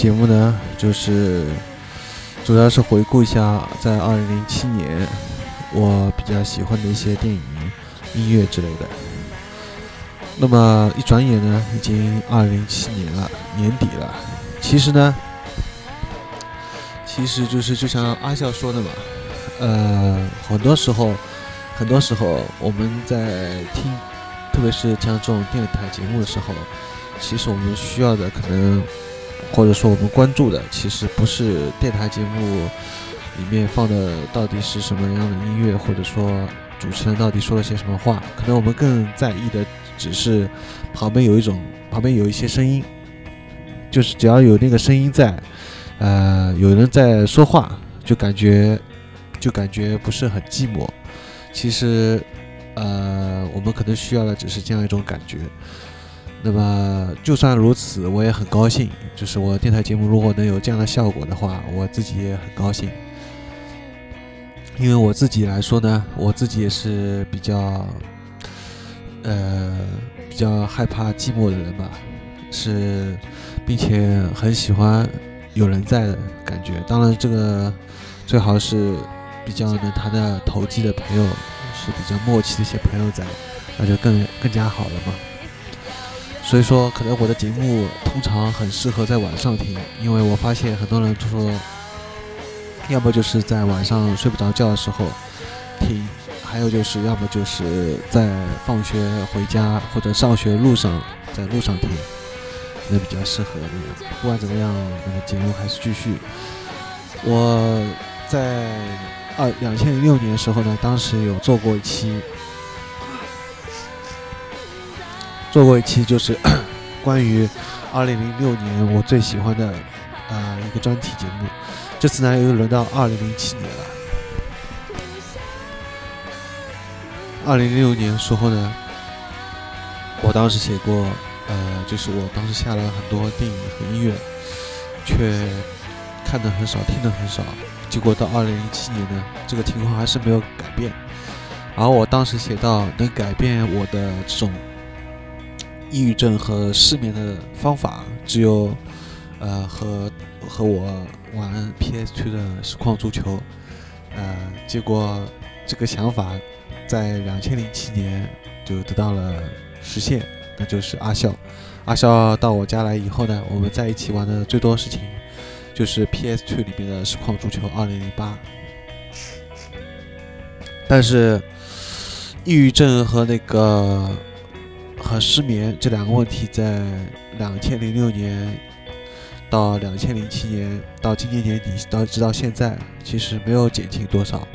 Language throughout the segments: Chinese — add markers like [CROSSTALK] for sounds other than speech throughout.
节目呢，就是主要是回顾一下在二零零七年我比较喜欢的一些电影、音乐之类的。那么一转眼呢，已经二零零七年了，年底了。其实呢，其实就是就像阿笑说的嘛，呃，很多时候，很多时候我们在听，特别是像这种电台节目的时候，其实我们需要的可能。或者说我们关注的其实不是电台节目里面放的到底是什么样的音乐，或者说主持人到底说了些什么话，可能我们更在意的只是旁边有一种旁边有一些声音，就是只要有那个声音在，呃，有人在说话，就感觉就感觉不是很寂寞。其实，呃，我们可能需要的只是这样一种感觉。那么，就算如此，我也很高兴。就是我电台节目如果能有这样的效果的话，我自己也很高兴。因为我自己来说呢，我自己也是比较，呃，比较害怕寂寞的人吧，是，并且很喜欢有人在的感觉。当然，这个最好是比较能谈的投机的朋友，是比较默契的一些朋友在，那就更更加好了嘛。所以说，可能我的节目通常很适合在晚上听，因为我发现很多人就说，要么就是在晚上睡不着觉的时候听，还有就是要么就是在放学回家或者上学路上在路上听，那比较适合。不管怎么样，那个节目还是继续。我在二两千零六年的时候呢，当时有做过一期。做过一期就是 [COUGHS] 关于二零零六年我最喜欢的啊一个专题节目，这次呢又轮到二零零七年了。二零零六年时候呢，我当时写过，呃，就是我当时下了很多电影和音乐，却看的很少，听的很少。结果到二零零七年呢，这个情况还是没有改变。而我当时写到能改变我的这种。抑郁症和失眠的方法只有，呃，和和我玩 PS2 的实况足球，呃，结果这个想法在两千零七年就得到了实现，那就是阿笑。阿笑到我家来以后呢，我们在一起玩的最多事情就是 PS2 里面的实况足球2008。但是抑郁症和那个。和失眠这两个问题，在两千零六年到两千零七年到今年年底到直到现在，其实没有减轻多少，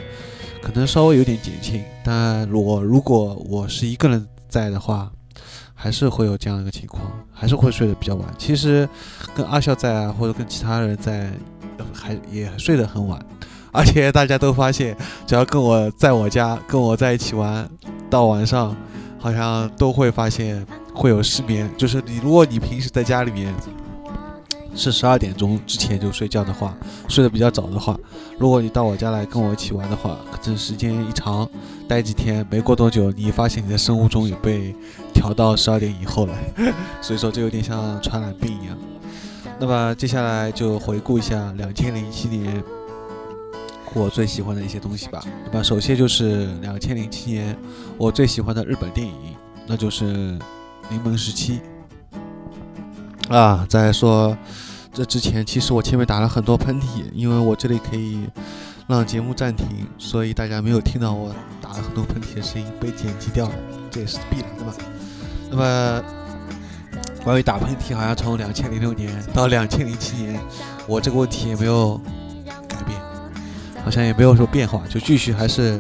可能稍微有点减轻。但我如果我是一个人在的话，还是会有这样一个情况，还是会睡得比较晚。其实跟阿笑在啊，或者跟其他人在，还也睡得很晚。而且大家都发现，只要跟我在我家跟我在一起玩，到晚上。好像都会发现会有失眠，就是你如果你平时在家里面是十二点钟之前就睡觉的话，睡得比较早的话，如果你到我家来跟我一起玩的话，可能时间一长，待几天，没过多久，你发现你的生物钟也被调到十二点以后了，[LAUGHS] 所以说这有点像传染病一样。那么接下来就回顾一下两千零七年。我最喜欢的一些东西吧。那么首先就是两千零七年我最喜欢的日本电影，那就是《柠檬时期》啊。再说这之前，其实我前面打了很多喷嚏，因为我这里可以让节目暂停，所以大家没有听到我打了很多喷嚏的声音被剪辑掉了，这也是必然的嘛。那么，关于打喷嚏，好像从两千零六年到两千零七年，我这个问题也没有，好像也没有说变化，就继续还是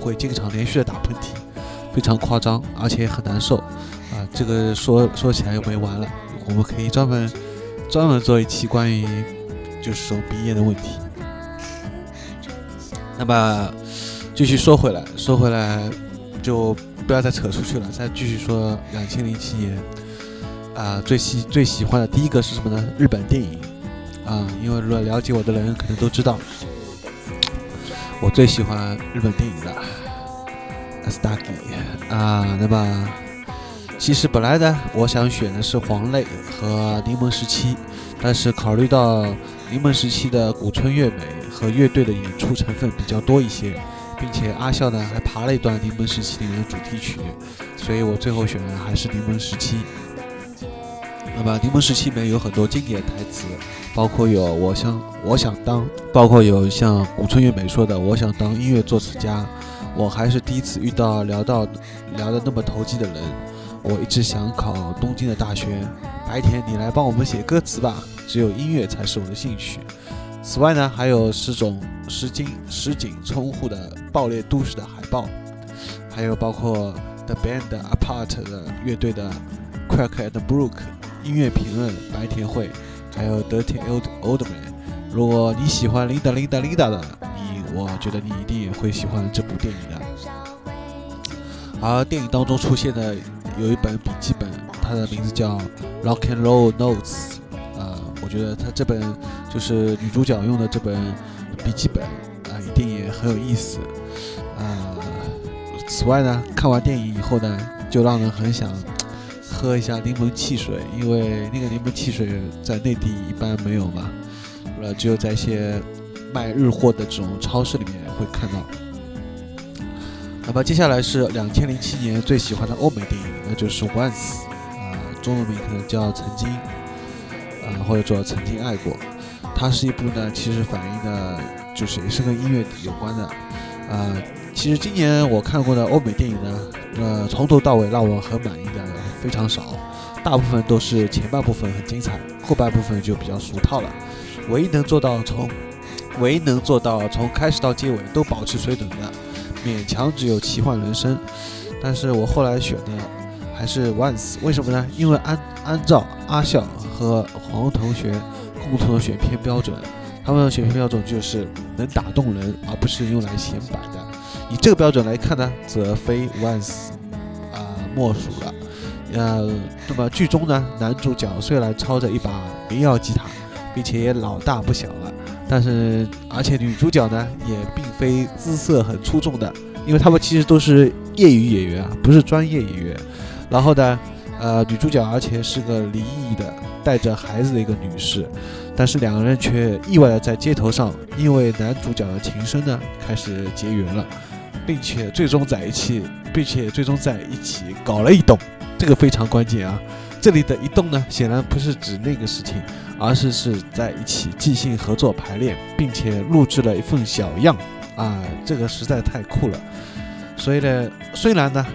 会经常连续的打喷嚏，非常夸张，而且很难受啊。这个说说起来又没完了，我们可以专门。专门做一期关于就是说鼻炎的问题。那么继续说回来，说回来就不要再扯出去了，再继续说两千零七年啊最喜最喜欢的第一个是什么呢？日本电影啊，因为如果了解我的人可能都知道，我最喜欢日本电影的《s t a k i 啊，那么。其实本来呢，我想选的是黄磊和柠檬十七，但是考虑到柠檬十七的古村乐美和乐队的演出成分比较多一些，并且阿笑呢还爬了一段柠檬十七里面的主题曲，所以我最后选的还是柠檬十七。那么柠檬十七里面有很多经典台词，包括有我想我想当，包括有像古村乐美说的我想当音乐作词家，我还是第一次遇到聊到聊的那么投机的人。我一直想考东京的大学，白田你来帮我们写歌词吧。只有音乐才是我的兴趣。此外呢，还有十种十景十景冲户的爆裂都市的海报，还有包括 The Band Apart 的乐队的 Crack and Brook 音乐评论白田会，还有 Dirty Old Old Man。如果你喜欢 Linda Linda Linda 的，你我觉得你一定也会喜欢这部电影的。而电影当中出现的。有一本笔记本，它的名字叫《Rock and Roll Notes》啊，我觉得它这本就是女主角用的这本笔记本啊，一定也很有意思啊。此外呢，看完电影以后呢，就让人很想喝一下柠檬汽水，因为那个柠檬汽水在内地一般没有嘛，呃，只有在一些卖日货的这种超市里面会看到。那么接下来是两千零七年最喜欢的欧美电影，那就是《Once》啊，中文名可能叫《曾经》啊，或者说《曾经爱过》。它是一部呢，其实反映的，就是也是跟音乐有关的啊。其实今年我看过的欧美电影呢，呃，从头到尾让我很满意的非常少，大部分都是前半部分很精彩，后半部分就比较俗套了。唯一能做到从，唯一能做到从开始到结尾都保持水准的。勉强只有奇幻人生，但是我后来选的还是 Once，为什么呢？因为按按照阿笑和黄同学共同的选片标准，他们的选片标准就是能打动人，而不是用来显摆的。以这个标准来看呢，则非 Once 啊莫属了。呃，那么剧中呢，男主角虽然操着一把民谣吉他，并且也老大不小了。但是，而且女主角呢，也并非姿色很出众的，因为他们其实都是业余演员啊，不是专业演员。然后呢，呃，女主角而且是个离异的，带着孩子的一个女士。但是两个人却意外的在街头上，因为男主角的情深呢，开始结缘了，并且最终在一起，并且最终在一起搞了一栋，这个非常关键啊。这里的一动呢，显然不是指那个事情。而是是在一起即兴合作排练，并且录制了一份小样啊，这个实在太酷了。所以呢，虽然呢，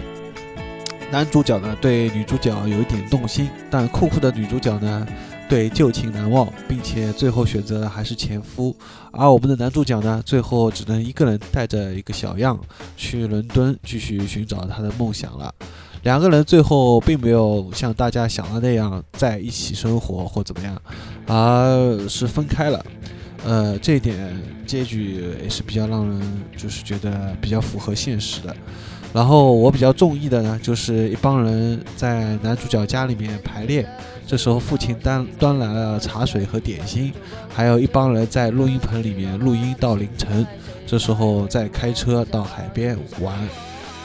男主角呢对女主角有一点动心，但酷酷的女主角呢对旧情难忘，并且最后选择还是前夫。而我们的男主角呢，最后只能一个人带着一个小样去伦敦继续寻找他的梦想了。两个人最后并没有像大家想的那样在一起生活或怎么样，而是分开了。呃，这点结局也是比较让人就是觉得比较符合现实的。然后我比较中意的呢，就是一帮人在男主角家里面排练，这时候父亲端端来了茶水和点心，还有一帮人在录音棚里面录音到凌晨，这时候再开车到海边玩。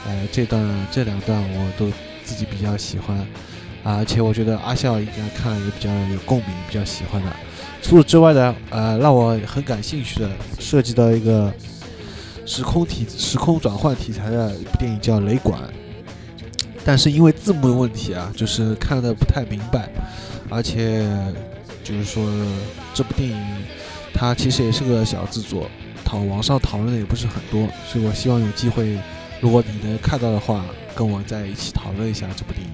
呃，这段这两段我都自己比较喜欢，而且我觉得阿笑应该看了也比较有共鸣，比较喜欢的。除此之外呢，呃，让我很感兴趣的涉及到一个时空题、时空转换题材的一部电影叫《雷管》，但是因为字幕的问题啊，就是看的不太明白，而且就是说这部电影它其实也是个小制作，讨网上讨论的也不是很多，所以我希望有机会，如果你能看到的话，跟我在一起讨论一下这部电影。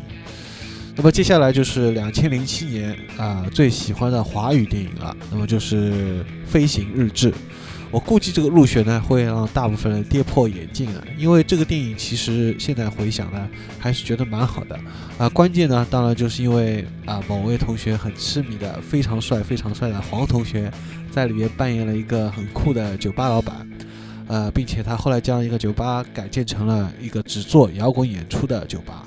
那么接下来就是两千零七年啊最喜欢的华语电影了，那么就是《飞行日志》。我估计这个入选呢会让大部分人跌破眼镜啊，因为这个电影其实现在回想呢还是觉得蛮好的啊。关键呢当然就是因为啊某位同学很痴迷的非常帅非常帅的黄同学在里面扮演了一个很酷的酒吧老板，呃，并且他后来将一个酒吧改建成了一个只做摇滚演出的酒吧，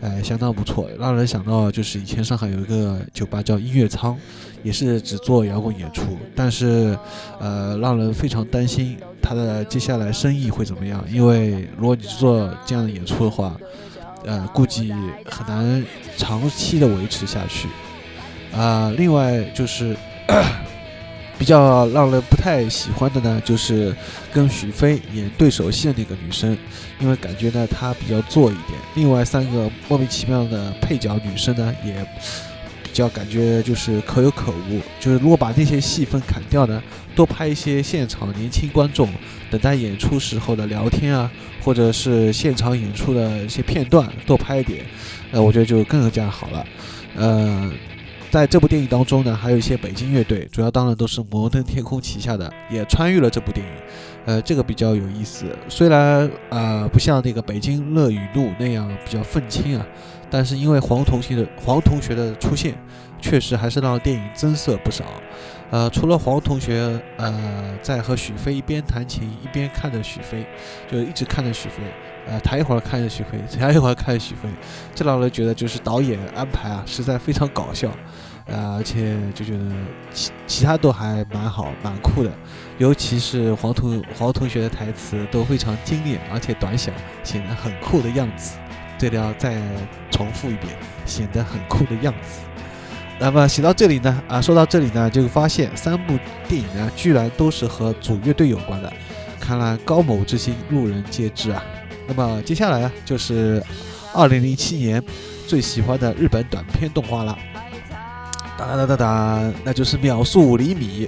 呃，相当不错，让人想到就是以前上海有一个酒吧叫音乐仓。也是只做摇滚演出，但是，呃，让人非常担心他的接下来生意会怎么样。因为如果你做这样的演出的话，呃，估计很难长期的维持下去。啊，另外就是比较让人不太喜欢的呢，就是跟许飞演对手戏的那个女生，因为感觉呢她比较做一点。另外三个莫名其妙的配角女生呢，也。比较感觉就是可有可无，就是如果把那些戏份砍掉呢，多拍一些现场年轻观众等待演出时候的聊天啊，或者是现场演出的一些片段，多拍一点，呃，我觉得就更加好了。呃，在这部电影当中呢，还有一些北京乐队，主要当然都是摩登天空旗下的，也参与了这部电影。呃，这个比较有意思，虽然呃不像那个北京乐与怒那样比较愤青啊。但是因为黄同学的黄同学的出现，确实还是让电影增色不少。呃，除了黄同学，呃，在和许飞一边弹琴一边看着许飞，就一直看着许飞，呃，弹一会儿看着许飞，弹一会儿看着许飞，这让人觉得就是导演安排啊，实在非常搞笑。呃，而且就觉得其其他都还蛮好，蛮酷的，尤其是黄同黄同学的台词都非常精炼，而且短小，显得很酷的样子。这里要再重复一遍，显得很酷的样子。那么写到这里呢，啊，说到这里呢，就发现三部电影呢，居然都是和主乐队有关的。看来高某之心，路人皆知啊。那么接下来呢，就是二零零七年最喜欢的日本短片动画了。哒哒哒哒，那就是《秒速五厘米》。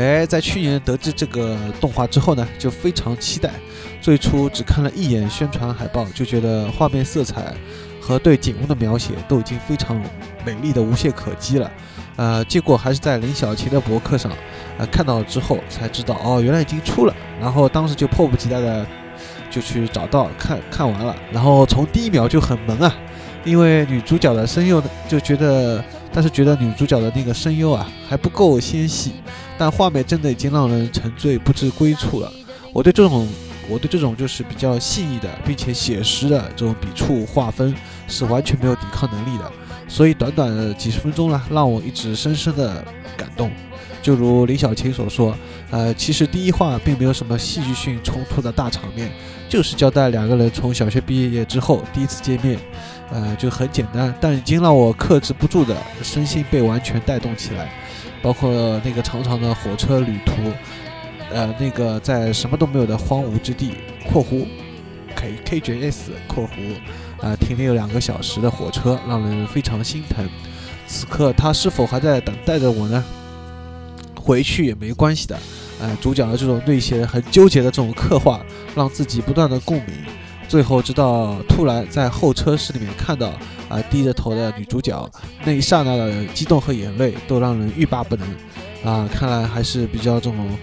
哎，在去年得知这个动画之后呢，就非常期待。最初只看了一眼宣传海报，就觉得画面色彩和对景物的描写都已经非常美丽的无懈可击了。呃，结果还是在林小晴的博客上，呃，看到了之后才知道，哦，原来已经出了。然后当时就迫不及待的就去找到看看完了。然后从第一秒就很萌啊，因为女主角的声优就觉得，但是觉得女主角的那个声优啊还不够纤细，但画面真的已经让人沉醉不知归处了。我对这种。我对这种就是比较细腻的，并且写实的这种笔触划分是完全没有抵抗能力的，所以短短的几十分钟呢，让我一直深深的感动。就如林小青所说，呃，其实第一话并没有什么戏剧性冲突的大场面，就是交代两个人从小学毕业之后第一次见面，呃，就很简单，但已经让我克制不住的身心被完全带动起来，包括那个长长的火车旅途。呃，那个在什么都没有的荒芜之地（括弧 K K J S 括弧）啊，停留两个小时的火车让人非常心疼。此刻他是否还在等待着我呢？回去也没关系的。呃，主角的这种内心很纠结的这种刻画，让自己不断的共鸣。最后直到突然在候车室里面看到啊低着头的女主角，那一刹那的激动和眼泪都让人欲罢不能。啊，看来还是比较这种。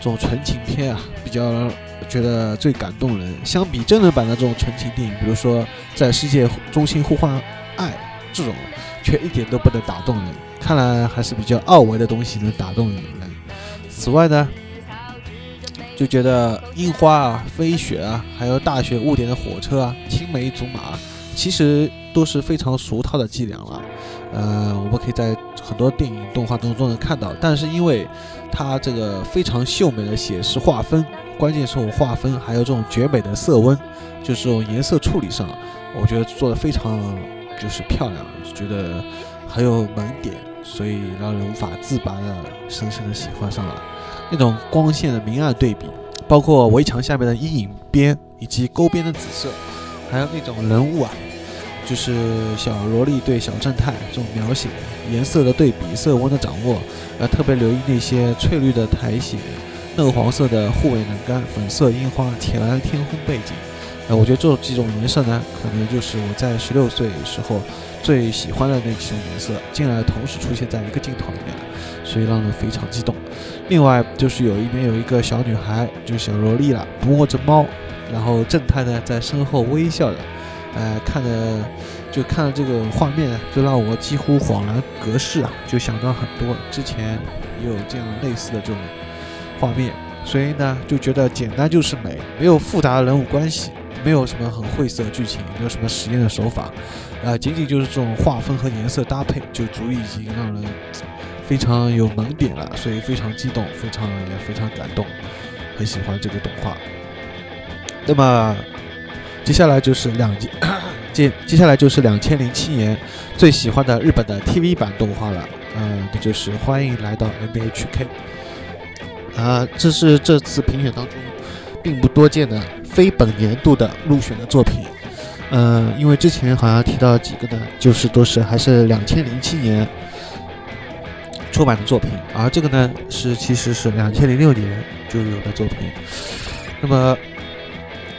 这种纯情片啊，比较觉得最感动人。相比真人版的这种纯情电影，比如说在世界中心呼唤爱这种，却一点都不能打动人。看来还是比较二维的东西能打动人。此外呢，就觉得樱花啊、飞雪啊，还有大雪雾点的火车啊、青梅竹马，其实都是非常俗套的伎俩了。呃，我们可以在很多电影动画当中能看到，但是因为。它这个非常秀美的写实画风，关键是我画风，还有这种绝美的色温，就是这种颜色处理上，我觉得做的非常就是漂亮，觉得很有萌点，所以让人无法自拔的深深的喜欢上了那种光线的明暗对比，包括围墙下面的阴影边以及沟边的紫色，还有那种人物啊，就是小萝莉对小正太这种描写，颜色的对比、色温的掌握，呃，特别留意那些翠绿的苔藓、嫩黄色的护卫栏杆、粉色樱花、铁蓝天空背景。呃，我觉得这几种颜色呢，可能就是我在十六岁时候最喜欢的那几种颜色，竟然同时出现在一个镜头里面，所以让人非常激动。另外就是有一边有一个小女孩，就是小萝莉了，摸着猫，然后正太呢在身后微笑着，呃，看着就看了这个画面，就让我几乎恍然隔世啊，就想到很多之前也有这样类似的这种画面，所以呢就觉得简单就是美，没有复杂的人物关系。没有什么很晦涩剧情，没有什么实验的手法，啊，仅仅就是这种画风和颜色搭配，就足以已经让人非常有萌点了，所以非常激动，非常也非常感动，很喜欢这个动画。那么接下来就是两 [COUGHS] 接接接下来就是两千零七年最喜欢的日本的 TV 版动画了，呃，那就是欢迎来到 NBHK 啊，这是这次评选当中并不多见的。非本年度的入选的作品，呃，因为之前好像提到几个呢，就是都是还是两千零七年出版的作品，而这个呢是其实是两千零六年就有的作品。那么，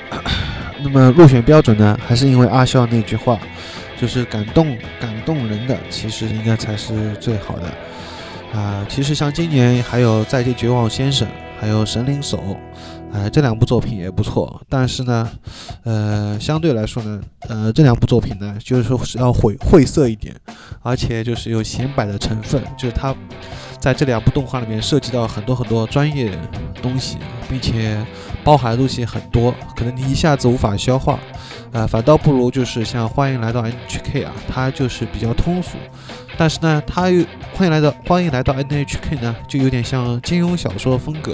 [CLEARS THROAT] 那么入选标准呢，还是因为阿笑那句话，就是感动感动人的，其实应该才是最好的啊。其实像今年还有《再见绝望先生》，还有《神灵手》。哎，这两部作品也不错，但是呢，呃，相对来说呢，呃，这两部作品呢，就是说是要晦晦涩一点，而且就是有显摆的成分，就是它在这两部动画里面涉及到很多很多专业东西，并且包含的东西很多，可能你一下子无法消化，呃，反倒不如就是像欢迎来到 NHK 啊，它就是比较通俗，但是呢，它又欢迎来到欢迎来到 NHK 呢，就有点像金庸小说风格。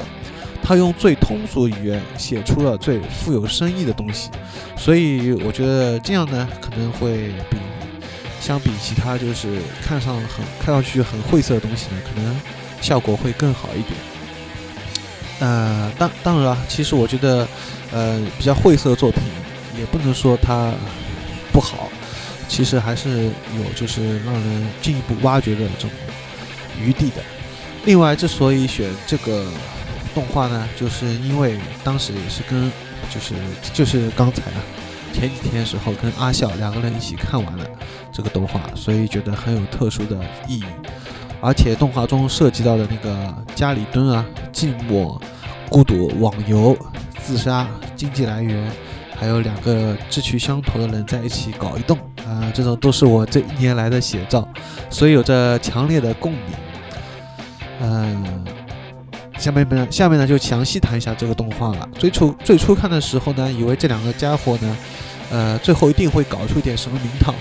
他用最通俗语言写出了最富有深意的东西，所以我觉得这样呢，可能会比相比其他就是看上很看上去很晦涩的东西呢，可能效果会更好一点。呃，当当然了，其实我觉得，呃，比较晦涩的作品也不能说它不好，其实还是有就是让人进一步挖掘的这种余地的。另外，之所以选这个。动画呢，就是因为当时也是跟，就是就是刚才啊，前几天时候跟阿笑两个人一起看完了这个动画，所以觉得很有特殊的意义。而且动画中涉及到的那个家里蹲啊、寂寞、孤独、网游、自杀、经济来源，还有两个志趣相投的人在一起搞一动啊，这种都是我这一年来的写照，所以有着强烈的共鸣。嗯。下面呢，下面呢就详细谈一下这个动画了。最初最初看的时候呢，以为这两个家伙呢，呃，最后一定会搞出一点什么名堂，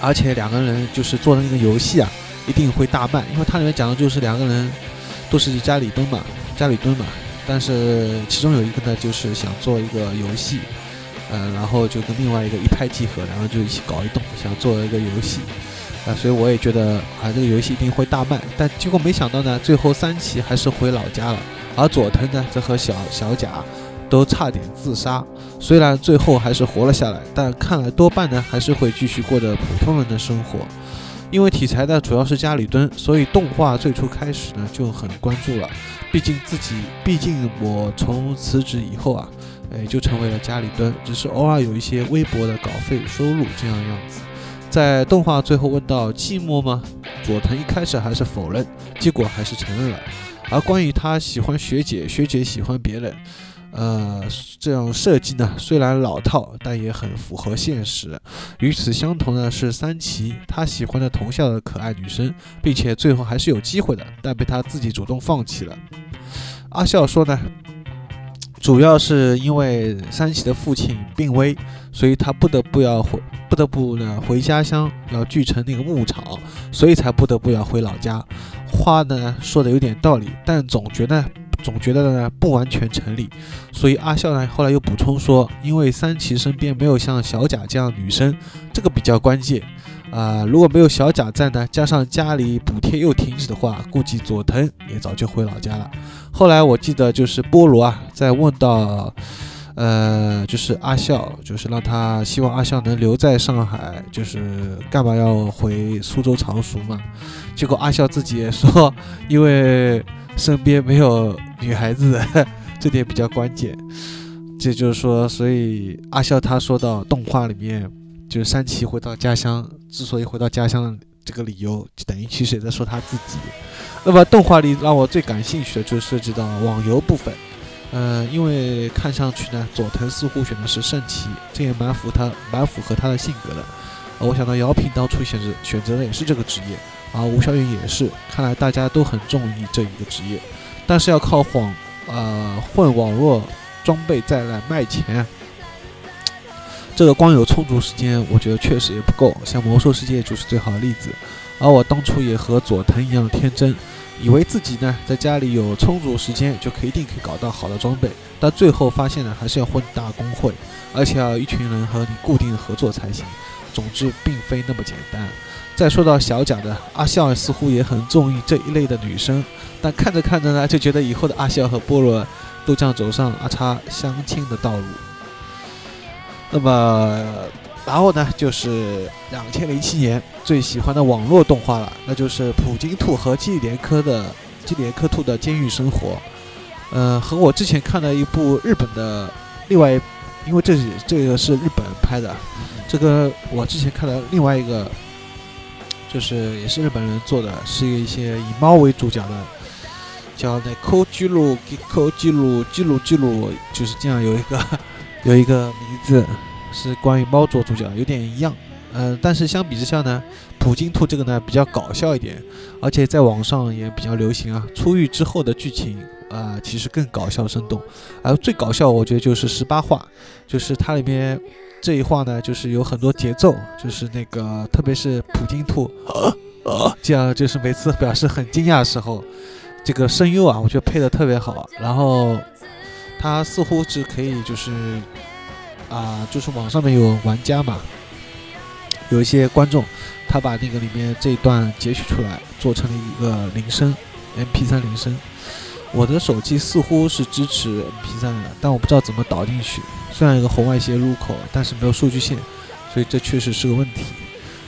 而且两个人就是做的那个游戏啊，一定会大卖，因为它里面讲的就是两个人都是家里蹲嘛，家里蹲嘛。但是其中有一个呢，就是想做一个游戏，呃，然后就跟另外一个一拍即合，然后就一起搞一动，想做一个游戏。啊，所以我也觉得啊，这个游戏一定会大卖。但结果没想到呢，最后三崎还是回老家了，而佐藤呢，则和小小贾都差点自杀。虽然最后还是活了下来，但看来多半呢，还是会继续过着普通人的生活。因为题材呢主要是家里蹲，所以动画最初开始呢就很关注了。毕竟自己，毕竟我从辞职以后啊，哎，就成为了家里蹲，只是偶尔有一些微薄的稿费收入这样样子。在动画最后问到寂寞吗？佐藤一开始还是否认，结果还是承认了。而关于他喜欢学姐，学姐喜欢别人，呃，这样设计呢，虽然老套，但也很符合现实。与此相同的是三崎，他喜欢的同校的可爱女生，并且最后还是有机会的，但被他自己主动放弃了。阿笑说呢？主要是因为三喜的父亲病危，所以他不得不要回，不得不呢回家乡，要锯成那个牧场，所以才不得不要回老家。话呢说的有点道理，但总觉得总觉得呢不完全成立。所以阿笑呢后来又补充说，因为三崎身边没有像小贾这样的女生，这个比较关键。啊，如果没有小贾在呢，加上家里补贴又停止的话，估计佐藤也早就回老家了。后来我记得就是菠萝啊，在问到，呃，就是阿笑，就是让他希望阿笑能留在上海，就是干嘛要回苏州常熟嘛？结果阿笑自己也说，因为身边没有女孩子，这点比较关键。这就是说，所以阿笑他说到动画里面，就是山崎回到家乡，之所以回到家乡这个理由，就等于其实也在说他自己。那么动画里让我最感兴趣的就涉及到网游部分。呃，因为看上去呢，佐藤似乎选的是圣骑，这也蛮符他蛮符合他的性格的。我想到姚平当初选择选择的也是这个职业，而吴小云也是。看来大家都很中意这一个职业，但是要靠网呃混网络装备再来卖钱，这个光有充足时间，我觉得确实也不够。像魔兽世界就是最好的例子。而我当初也和佐藤一样天真。以为自己呢在家里有充足时间就可以一定可以搞到好的装备，但最后发现呢还是要混大公会，而且要一群人和你固定合作才行。总之并非那么简单。再说到小贾的阿笑，似乎也很中意这一类的女生，但看着看着呢就觉得以后的阿笑和菠萝都将走上阿叉相亲的道路。那么。然后呢，就是两千零七年最喜欢的网络动画了，那就是普京兔和基连科的基连科兔的监狱生活。呃，和我之前看的一部日本的另外，因为这是这个是日本拍的，这个我之前看的另外一个，就是也是日本人做的，是一些以猫为主角的，叫那抠记录抠记录记录记录，就是这样有一个有一个名字。是关于猫做主角，有点一样，呃，但是相比之下呢，普京兔这个呢比较搞笑一点，而且在网上也比较流行啊。出狱之后的剧情啊，其实更搞笑生动，而最搞笑我觉得就是十八话，就是它里面这一话呢，就是有很多节奏，就是那个特别是普京兔，这样就是每次表示很惊讶的时候，这个声优啊，我觉得配的特别好，然后他似乎是可以就是。啊，就是网上面有玩家嘛，有一些观众，他把那个里面这一段截取出来，做成了一个铃声，MP3 铃声。我的手机似乎是支持 MP3 的，但我不知道怎么导进去。虽然有个红外线入口，但是没有数据线，所以这确实是个问题。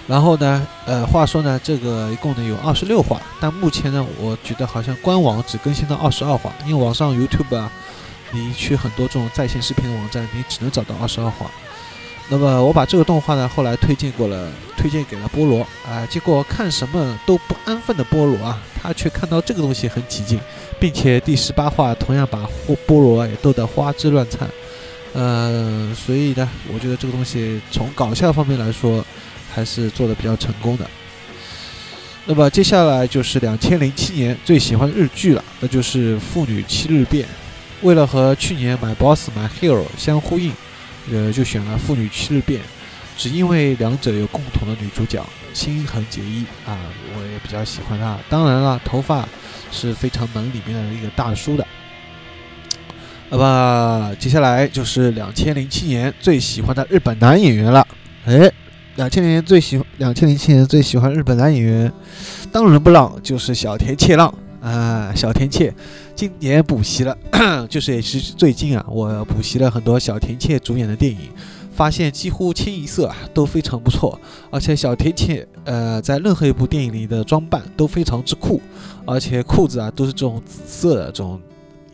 然后呢，呃，话说呢，这个一共呢有二十六话，但目前呢，我觉得好像官网只更新到二十二话，因为网上 YouTube 啊。你去很多这种在线视频的网站，你只能找到二十二话。那么我把这个动画呢，后来推荐过了，推荐给了菠萝啊。结果看什么都不安分的菠萝啊，他却看到这个东西很起劲，并且第十八话同样把菠萝也逗得花枝乱颤。呃，所以呢，我觉得这个东西从搞笑方面来说，还是做的比较成功的。那么接下来就是两千零七年最喜欢的日剧了，那就是《妇女七日变》。为了和去年买 Boss 买 Hero 相呼应，呃，就选了《妇女七日变》，只因为两者有共同的女主角心痕结衣啊，我也比较喜欢她。当然了，头发是非常萌里面的一个大叔的。那么接下来就是两千零七年最喜欢的日本男演员了。哎，两千年最喜两千零七年最喜欢日本男演员，当仁不让就是小田切让。啊，小田切今年补习了，[CLEARS THROAT] 就是也是最近啊，我补习了很多小田切主演的电影，发现几乎清一色啊都非常不错，而且小田切呃在任何一部电影里的装扮都非常之酷，而且裤子啊都是这种紫色的这种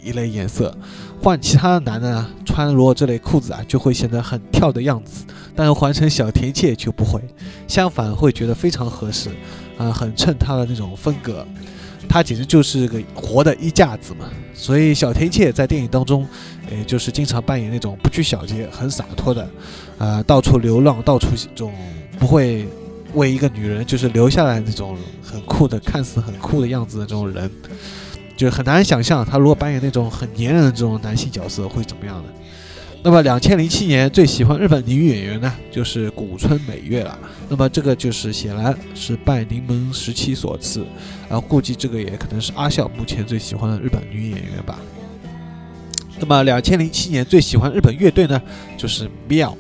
一类颜色，换其他的男的啊穿如果这类裤子啊就会显得很跳的样子，但是换成小田切就不会，相反会觉得非常合适，啊很衬他的那种风格。他简直就是个活的衣架子嘛，所以小天蝎在电影当中，诶就是经常扮演那种不拘小节、很洒脱的，啊，到处流浪、到处这种不会为一个女人就是留下来那种很酷的、看似很酷的样子的这种人，就很难想象他如果扮演那种很粘人的这种男性角色会怎么样的。那么，两千零七年最喜欢日本女演员呢，就是古村美月了。那么，这个就是显然是拜柠檬时期所赐，然后估计这个也可能是阿笑目前最喜欢的日本女演员吧。那么，两千零七年最喜欢日本乐队呢，就是妙。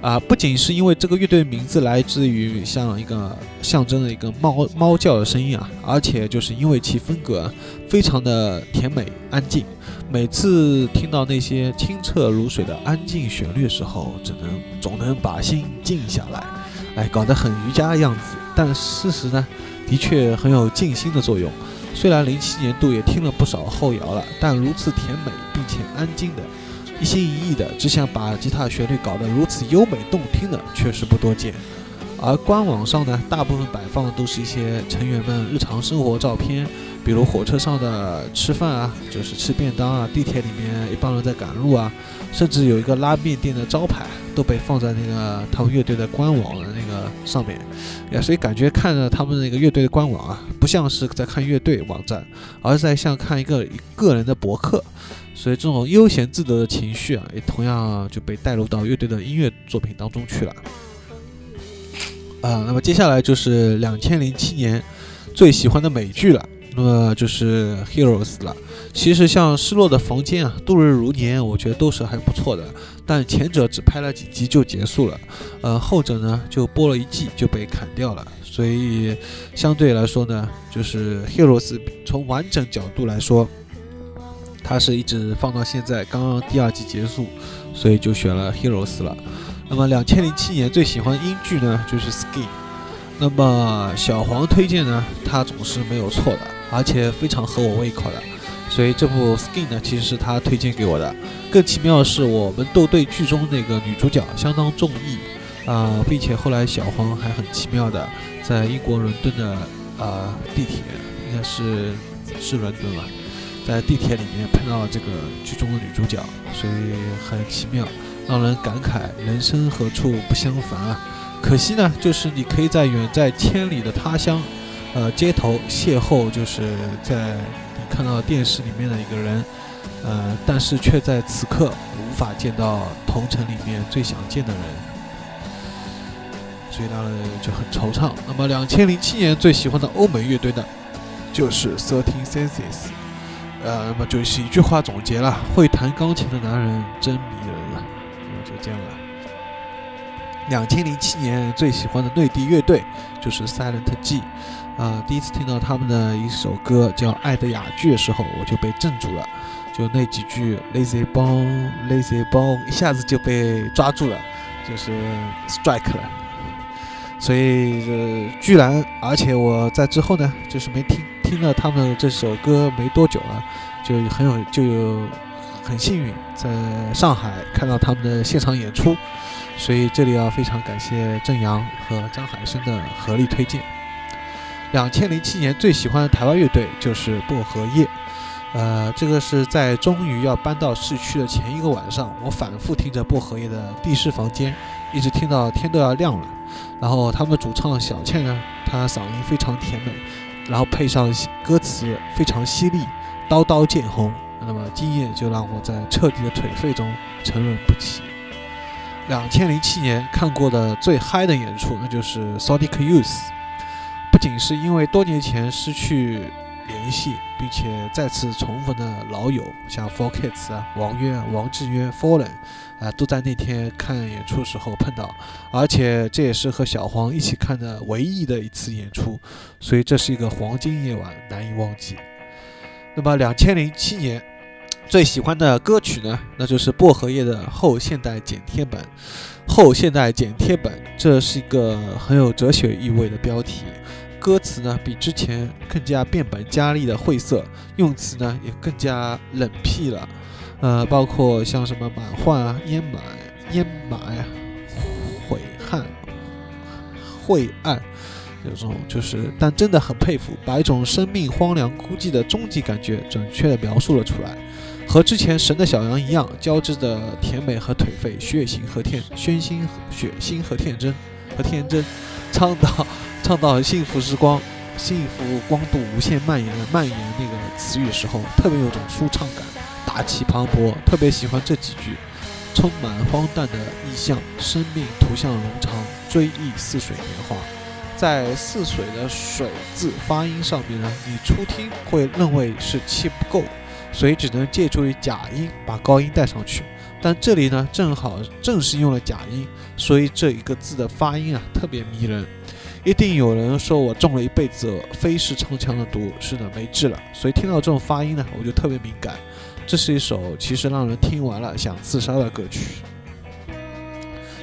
啊，不仅是因为这个乐队名字来自于像一个象征的一个猫猫叫的声音啊，而且就是因为其风格非常的甜美安静，每次听到那些清澈如水的安静旋律时候，只能总能把心静下来，哎，搞得很瑜伽的样子。但事实呢，的确很有静心的作用。虽然零七年度也听了不少后摇了，但如此甜美并且安静的。一心一意的只想把吉他旋律搞得如此优美动听的，确实不多见。而官网上呢，大部分摆放的都是一些成员们日常生活照片，比如火车上的吃饭啊，就是吃便当啊；地铁里面一帮人在赶路啊，甚至有一个拉面店的招牌都被放在那个他们乐队的官网的那个上面。呀，所以感觉看着他们那个乐队的官网啊，不像是在看乐队网站，而是在像看一个个人的博客。所以这种悠闲自得的情绪啊，也同样就被带入到乐队的音乐作品当中去了。啊，那么接下来就是两千零七年最喜欢的美剧了，那么就是《Heroes》了。其实像《失落的房间》啊，《度日如年》，我觉得都是还不错的。但前者只拍了几集就结束了，呃，后者呢就播了一季就被砍掉了。所以相对来说呢，就是《Heroes》从完整角度来说。它是一直放到现在，刚刚第二季结束，所以就选了 Heroes 了。那么两千零七年最喜欢英剧呢，就是 Skin。那么小黄推荐呢，他总是没有错的，而且非常合我胃口的。所以这部 Skin 呢，其实是他推荐给我的。更奇妙的是，我们斗队剧中那个女主角相当中意啊，并且后来小黄还很奇妙的在英国伦敦的啊地铁，应该是是伦敦吧。在地铁里面碰到这个剧中的女主角，所以很奇妙，让人感慨人生何处不相逢啊！可惜呢，就是你可以在远在千里的他乡，呃，街头邂逅，就是在你看到电视里面的一个人，呃，但是却在此刻无法见到同城里面最想见的人，所以让人就很惆怅。那么，两千零七年最喜欢的欧美乐队呢，就是 Thirteen Senses。呃，那么就是一句话总结了：会弹钢琴的男人真迷人啊。那就这样了。两千零七年最喜欢的内地乐队就是 Silent G。啊，第一次听到他们的一首歌叫《爱的哑剧》的时候，我就被镇住了。就那几句 Lazy Bone Lazy Bone，一下子就被抓住了，就是 strike 了。所以，呃，居然，而且我在之后呢，就是没听。听了他们这首歌没多久啊，就很有就有很幸运在上海看到他们的现场演出，所以这里要非常感谢郑阳和张海生的合力推荐。两千零七年最喜欢的台湾乐队就是薄荷叶，呃，这个是在终于要搬到市区的前一个晚上，我反复听着薄荷叶的地势房间，一直听到天都要亮了。然后他们主唱小倩呢，她嗓音非常甜美。然后配上歌词非常犀利，刀刀见红，那么今夜就让我在彻底的颓废中沉沦不起。两千零七年看过的最嗨的演出，那就是 Sonic Youth，不仅是因为多年前失去。联系，并且再次重逢的老友，像 Four Kids 啊、王渊、王志渊、Fallen 啊，都在那天看演出时候碰到，而且这也是和小黄一起看的唯一的一次演出，所以这是一个黄金夜晚，难以忘记。那么，两千零七年最喜欢的歌曲呢？那就是薄荷叶的后现代剪贴本。后现代剪贴本，这是一个很有哲学意味的标题。歌词呢，比之前更加变本加厉的晦涩，用词呢也更加冷僻了。呃，包括像什么满患啊、烟霾、烟霾、悔恨、晦暗，有种就是，但真的很佩服，把一种生命荒凉孤寂的终极感觉准确的描述了出来，和之前神的小羊一样，交织的甜美和颓废，血腥和天，宣心血腥和天真和天真，倡导。唱到幸福时光、幸福光度无限蔓延的蔓延那个词语的时候，特别有种舒畅感，大气磅礴。特别喜欢这几句，充满荒诞的意象，生命图像冗长，追忆似水年华。在“似水”的“水”字发音上面呢，你初听会认为是气不够，所以只能借助于假音把高音带上去。但这里呢正好正是用了假音，所以这一个字的发音啊特别迷人。一定有人说我中了一辈子非是唱腔的毒，是的，没治了。所以听到这种发音呢，我就特别敏感。这是一首其实让人听完了想自杀的歌曲。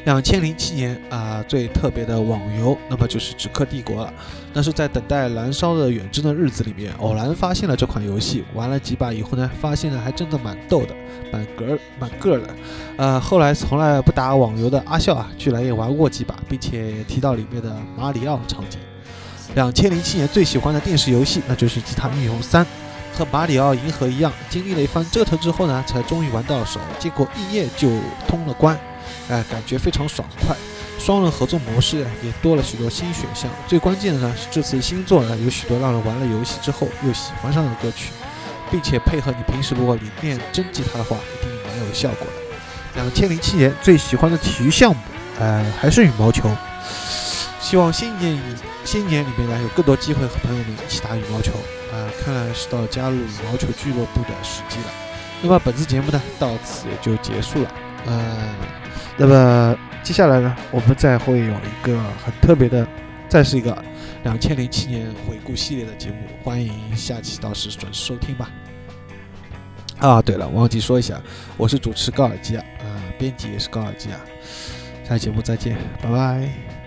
两千零七年啊，最特别的网游，那么就是《纸客帝国》了。那是在等待燃烧的远征的日子里面，偶然发现了这款游戏，玩了几把以后呢，发现呢还真的蛮逗的，蛮格蛮个的。呃，后来从来不打网游的阿笑啊，居然也玩过几把，并且提到里面的马里奥场景。两千零七年最喜欢的电视游戏，那就是《吉他英雄三》，和马里奥银河一样，经历了一番折腾之后呢，才终于玩到手，结果一夜就通了关。哎，感觉非常爽快，双人合作模式也多了许多新选项。最关键的呢是这次新作呢有许多让人玩了游戏之后又喜欢上的歌曲，并且配合你平时如果你练真吉他的话，一定蛮有效果的。两千零七年最喜欢的体育项目，呃，还是羽毛球。希望新年里新年里面呢有更多机会和朋友们一起打羽毛球。啊，看来是到加入羽毛球俱乐部的时机了。那么本次节目呢到此也就结束了。呃。那么接下来呢，我们再会有一个很特别的，再是一个两千零七年回顾系列的节目，欢迎下期到时准时收听吧。啊，对了，忘记说一下，我是主持高尔基啊，啊，编辑也是高尔基啊，下期节目再见，拜拜。